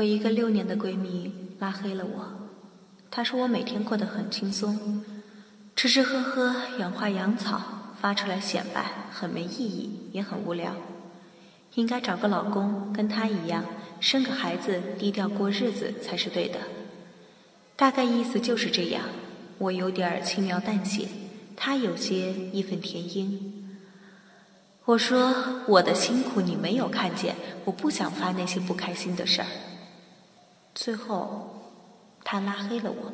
我一个六年的闺蜜拉黑了我，她说我每天过得很轻松，吃吃喝喝，养花养草，发出来显摆，很没意义，也很无聊。应该找个老公跟她一样，生个孩子，低调过日子才是对的。大概意思就是这样。我有点轻描淡写，她有些义愤填膺。我说我的辛苦你没有看见，我不想发那些不开心的事儿。最后，他拉黑了我。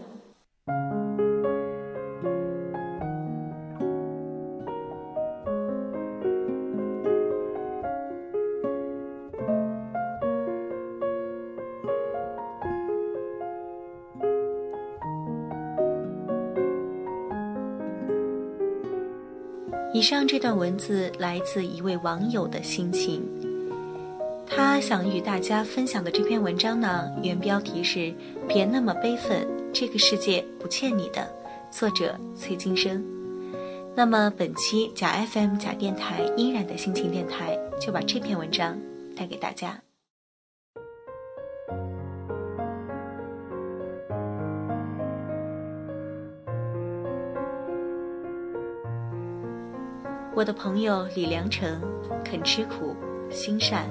以上这段文字来自一位网友的心情。他想与大家分享的这篇文章呢，原标题是“别那么悲愤，这个世界不欠你的”，作者崔金生。那么本期假 FM 假电台依然的心情电台就把这篇文章带给大家。我的朋友李良成，肯吃苦，心善，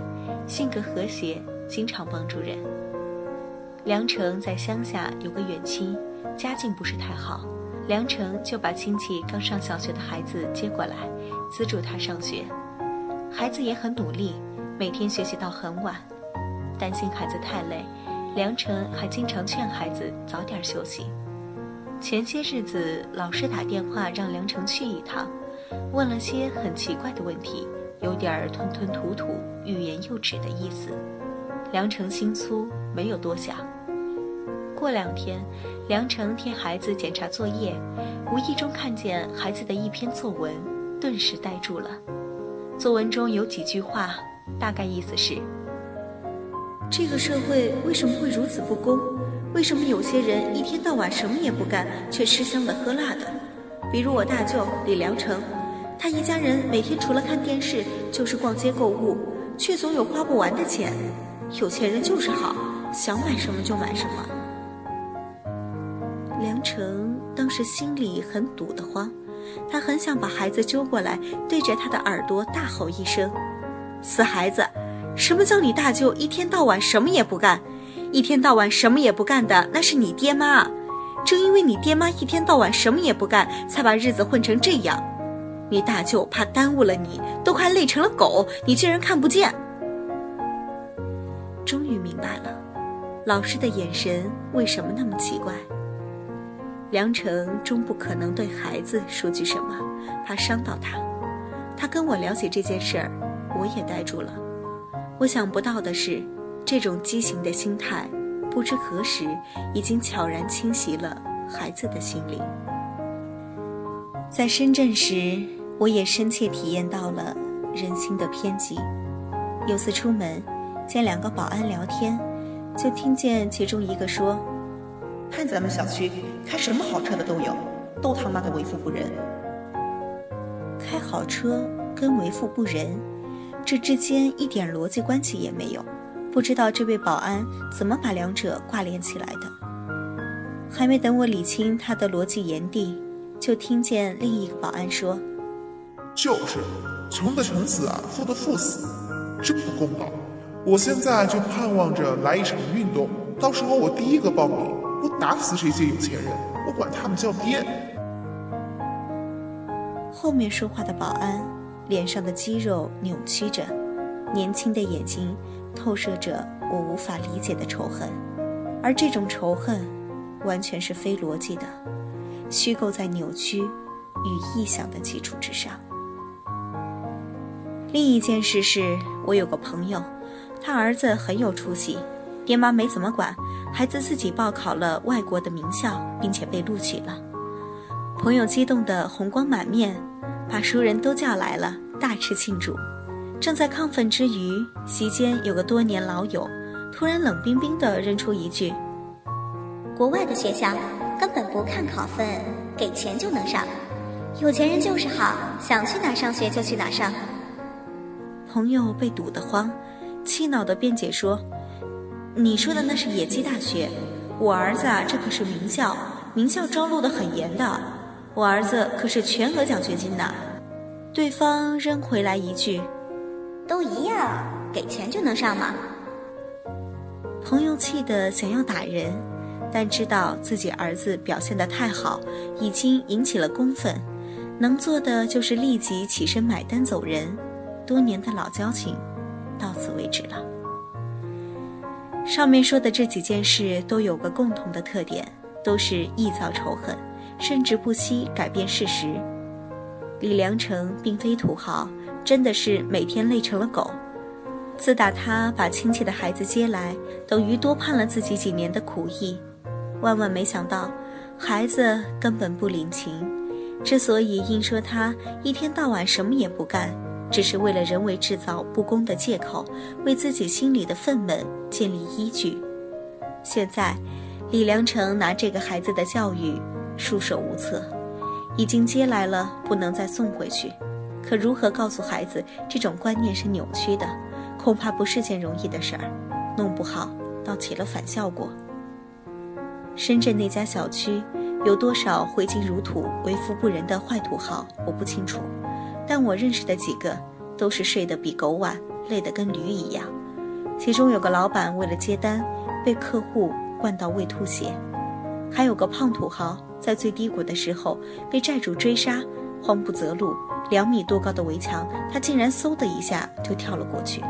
性格和谐，经常帮助人。梁成在乡下有个远亲，家境不是太好，梁成就把亲戚刚上小学的孩子接过来，资助他上学。孩子也很努力，每天学习到很晚。担心孩子太累，梁成还经常劝孩子早点休息。前些日子，老师打电话让梁成去一趟。问了些很奇怪的问题，有点吞吞吐吐、欲言又止的意思。梁成心粗，没有多想。过两天，梁成替孩子检查作业，无意中看见孩子的一篇作文，顿时呆住了。作文中有几句话，大概意思是：这个社会为什么会如此不公？为什么有些人一天到晚什么也不干，却吃香的喝辣的？比如我大舅李良成，他一家人每天除了看电视就是逛街购物，却总有花不完的钱。有钱人就是好，想买什么就买什么。梁成当时心里很堵得慌，他很想把孩子揪过来，对着他的耳朵大吼一声：“死孩子！什么叫你大舅一天到晚什么也不干？一天到晚什么也不干的那是你爹妈。”正因为你爹妈一天到晚什么也不干，才把日子混成这样。你大舅怕耽误了你，都快累成了狗，你竟然看不见。终于明白了，老师的眼神为什么那么奇怪。梁成终不可能对孩子说句什么，怕伤到他。他跟我聊起这件事儿，我也呆住了。我想不到的是，这种畸形的心态。不知何时，已经悄然侵袭了孩子的心灵。在深圳时，我也深切体验到了人心的偏激。有次出门，见两个保安聊天，就听见其中一个说：“看咱们小区开什么好车的都有，都他妈的为富不仁。”开好车跟为富不仁，这之间一点逻辑关系也没有。不知道这位保安怎么把两者挂连起来的。还没等我理清他的逻辑言地，就听见另一个保安说：“就是，穷的穷死啊，富的富死，真不公道。我现在就盼望着来一场运动，到时候我第一个报名，我打死这些有钱人，我管他们叫爹。”后面说话的保安脸上的肌肉扭曲着，年轻的眼睛。透射着我无法理解的仇恨，而这种仇恨，完全是非逻辑的，虚构在扭曲与臆想的基础之上。另一件事是，我有个朋友，他儿子很有出息，爹妈没怎么管，孩子自己报考了外国的名校，并且被录取了。朋友激动得红光满面，把熟人都叫来了，大吃庆祝。正在亢奋之余，席间有个多年老友突然冷冰冰地扔出一句：“国外的学校根本不看考分，给钱就能上，有钱人就是好，想去哪上学就去哪上。”朋友被堵得慌，气恼地辩解说：“你说的那是野鸡大学，我儿子啊，这可是名校，名校招录的很严的，我儿子可是全额奖学金呢。对方扔回来一句：“都一样，给钱就能上吗？”朋友气得想要打人，但知道自己儿子表现得太好，已经引起了公愤，能做的就是立即起身买单走人。多年的老交情，到此为止了。上面说的这几件事都有个共同的特点，都是易造仇恨，甚至不惜改变事实。李良成并非土豪，真的是每天累成了狗。自打他把亲戚的孩子接来，等于多判了自己几年的苦役。万万没想到，孩子根本不领情。之所以硬说他一天到晚什么也不干，只是为了人为制造不公的借口，为自己心里的愤懑建立依据。现在，李良成拿这个孩子的教育束手无策，已经接来了，不能再送回去。可如何告诉孩子这种观念是扭曲的？恐怕不是件容易的事儿，弄不好倒起了反效果。深圳那家小区有多少挥金如土、为富不仁的坏土豪，我不清楚，但我认识的几个都是睡得比狗晚，累得跟驴一样。其中有个老板为了接单，被客户灌到胃吐血；还有个胖土豪在最低谷的时候被债主追杀，慌不择路，两米多高的围墙，他竟然嗖的一下就跳了过去。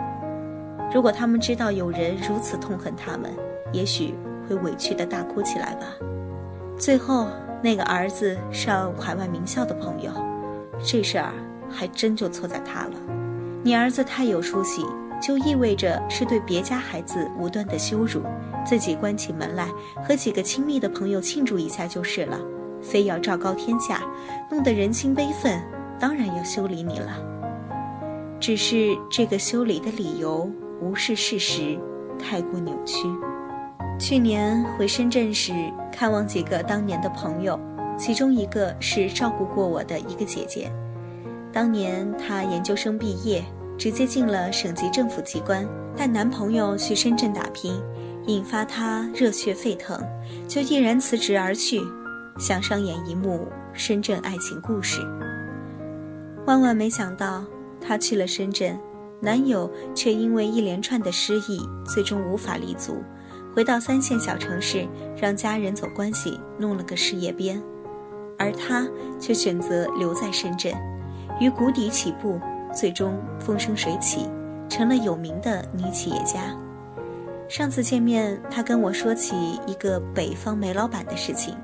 如果他们知道有人如此痛恨他们，也许会委屈的大哭起来吧。最后，那个儿子上海外名校的朋友，这事儿还真就错在他了。你儿子太有出息，就意味着是对别家孩子无端的羞辱。自己关起门来和几个亲密的朋友庆祝一下就是了，非要昭告天下，弄得人心悲愤，当然要修理你了。只是这个修理的理由。无视事实，太过扭曲。去年回深圳时，看望几个当年的朋友，其中一个是照顾过我的一个姐姐。当年她研究生毕业，直接进了省级政府机关，但男朋友去深圳打拼，引发她热血沸腾，就毅然辞职而去，想上演一幕深圳爱情故事。万万没想到，她去了深圳。男友却因为一连串的失意，最终无法立足，回到三线小城市，让家人走关系，弄了个事业编，而他却选择留在深圳，于谷底起步，最终风生水起，成了有名的女企业家。上次见面，他跟我说起一个北方煤老板的事情，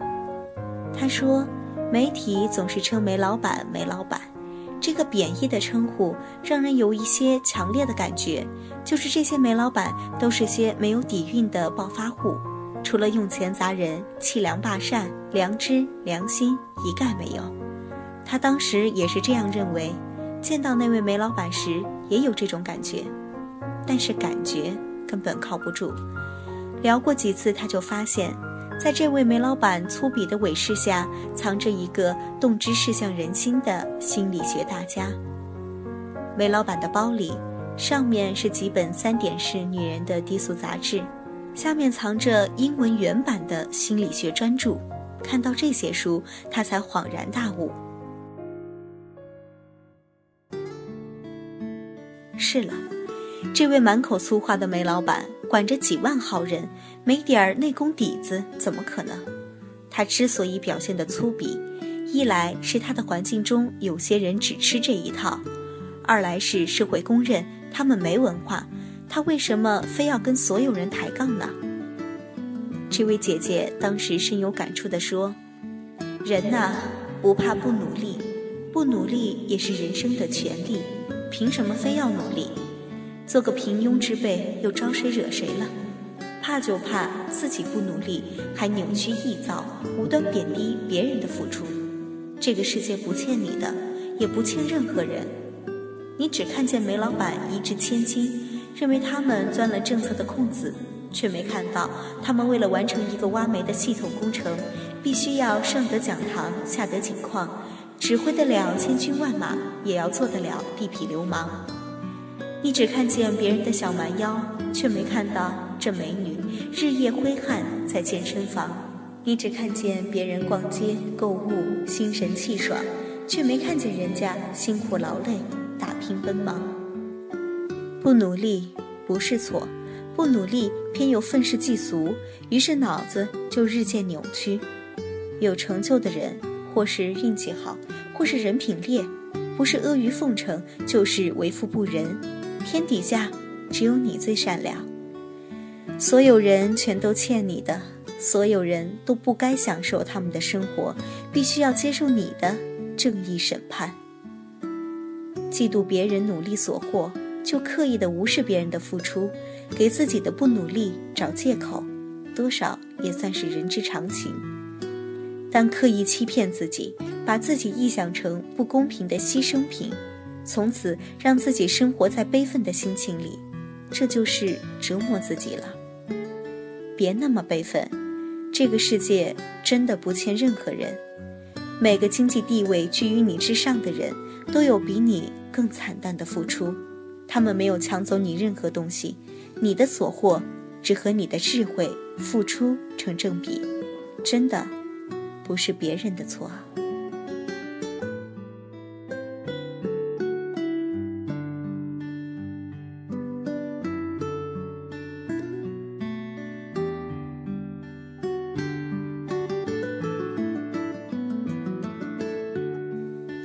他说，媒体总是称煤老板煤老板。这个贬义的称呼让人有一些强烈的感觉，就是这些煤老板都是些没有底蕴的暴发户，除了用钱砸人、欺良霸善，良知、良心一概没有。他当时也是这样认为，见到那位煤老板时也有这种感觉，但是感觉根本靠不住。聊过几次，他就发现。在这位煤老板粗鄙的伪饰下，藏着一个洞知世相人心的心理学大家。煤老板的包里，上面是几本三点式女人的低俗杂志，下面藏着英文原版的心理学专著。看到这些书，他才恍然大悟。是了，这位满口粗话的煤老板。管着几万号人，没点儿内功底子怎么可能？他之所以表现得粗鄙，一来是他的环境中有些人只吃这一套，二来是社会公认他们没文化。他为什么非要跟所有人抬杠呢？这位姐姐当时深有感触地说：“人呐，不怕不努力，不努力也是人生的权利，凭什么非要努力？”做个平庸之辈，又招谁惹谁了？怕就怕自己不努力，还扭曲臆造，无端贬低别人的付出。这个世界不欠你的，也不欠任何人。你只看见煤老板一掷千金，认为他们钻了政策的空子，却没看到他们为了完成一个挖煤的系统工程，必须要上得讲堂，下得井矿，指挥得了千军万马，也要做得了地痞流氓。你只看见别人的小蛮腰，却没看到这美女日夜挥汗在健身房，你只看见别人逛街购物心神气爽，却没看见人家辛苦劳累打拼奔忙。不努力不是错，不努力偏又愤世嫉俗，于是脑子就日渐扭曲。有成就的人，或是运气好，或是人品劣，不是阿谀奉承，就是为富不仁。天底下只有你最善良。所有人全都欠你的，所有人都不该享受他们的生活，必须要接受你的正义审判。嫉妒别人努力所获，就刻意的无视别人的付出，给自己的不努力找借口，多少也算是人之常情。但刻意欺骗自己，把自己臆想成不公平的牺牲品，从此让自己生活在悲愤的心情里，这就是折磨自己了。别那么悲愤，这个世界真的不欠任何人。每个经济地位居于你之上的人，都有比你更惨淡的付出。他们没有抢走你任何东西，你的所获只和你的智慧付出成正比。真的，不是别人的错。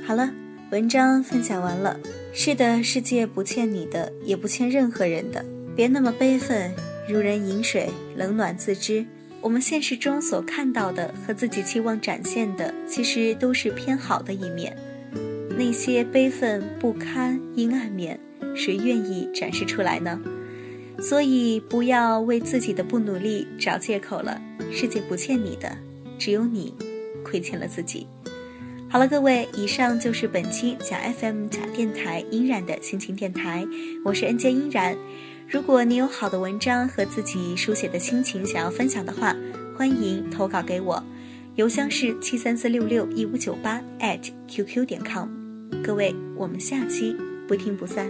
好了，文章分享完了。是的，世界不欠你的，也不欠任何人的。别那么悲愤，如人饮水，冷暖自知。我们现实中所看到的和自己期望展现的，其实都是偏好的一面。那些悲愤不堪、阴暗面，谁愿意展示出来呢？所以，不要为自己的不努力找借口了。世界不欠你的，只有你亏欠了自己。好了，各位，以上就是本期假 FM 假电台音染的心情电台，我是 N J 音染。如果你有好的文章和自己书写的心情想要分享的话，欢迎投稿给我，邮箱是七三四六六一五九八 @QQ 点 com。各位，我们下期不听不散。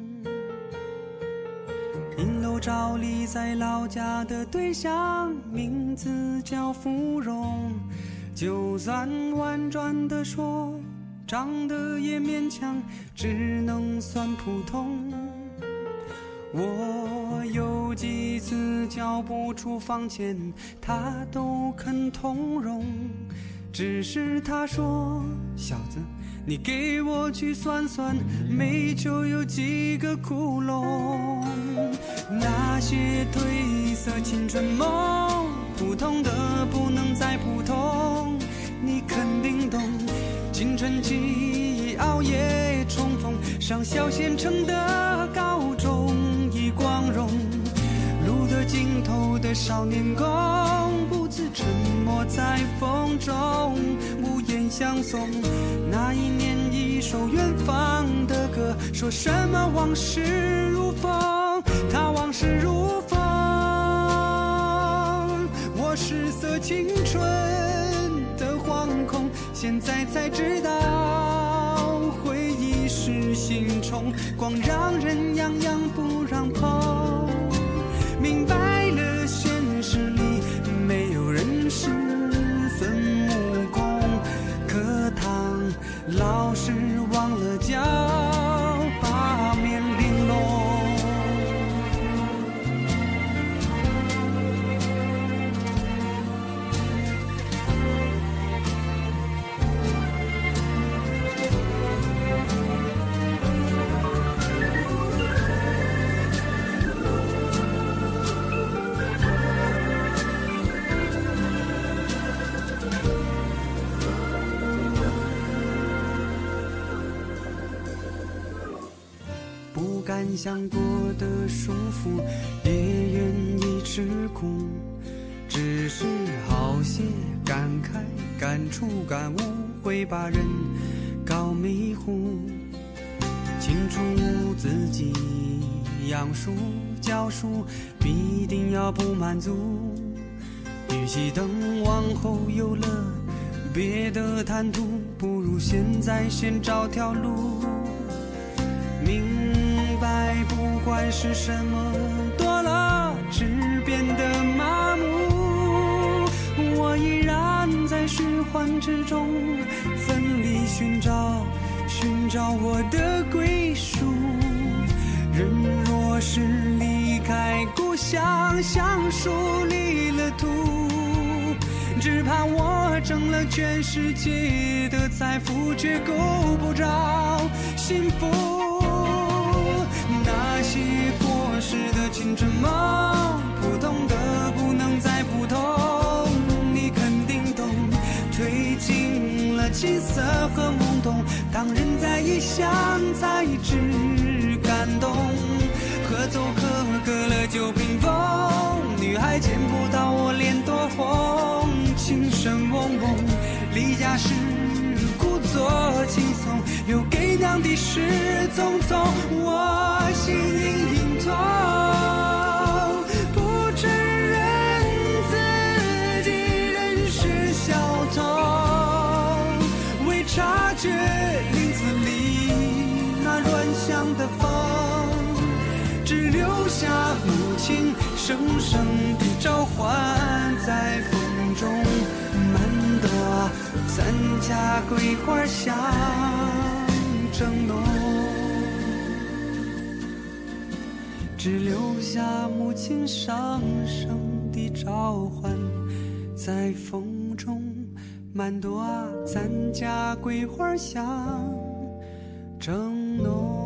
银楼照例在老家的对象，名字叫芙蓉。就算婉转的说，长得也勉强，只能算普通。我有几次交不出房钱，他都肯通融。只是他说，小子。你给我去算算，煤球有几个窟窿？那些褪色青春梦，普通的不能再普通。你肯定懂，青春期熬夜冲锋，上小县城的高中已光荣。路的尽头的少年宫，不自沉默在风中，无言相送。那一年，一首远方的歌，说什么往事如风，青春的惶恐，现在才知道，回忆是心虫，光让人痒痒不让碰。明白了，现实里没有人是孙悟空，课堂老师想过的舒服，也愿意吃苦，只是好些感慨、感触、感悟，会把人搞迷糊。清楚自己养书教书，必定要不满足。与其等往后有了别的谈吐，不如现在先找条路。明，管是什么多了，只变得麻木。我依然在循环之中，奋力寻找，寻找我的归属。人若是离开故乡，像树离了土，只怕我挣了全世界的财富，却够不着幸福。起过时的青春梦，普通的不能再普通，你肯定懂。褪尽了青涩和懵懂，当人在异乡才知感动。合奏可乐了酒瓶中漫朵三家桂花香正浓。只留下母亲声声的召唤，在风中漫朵咱家桂花香正浓。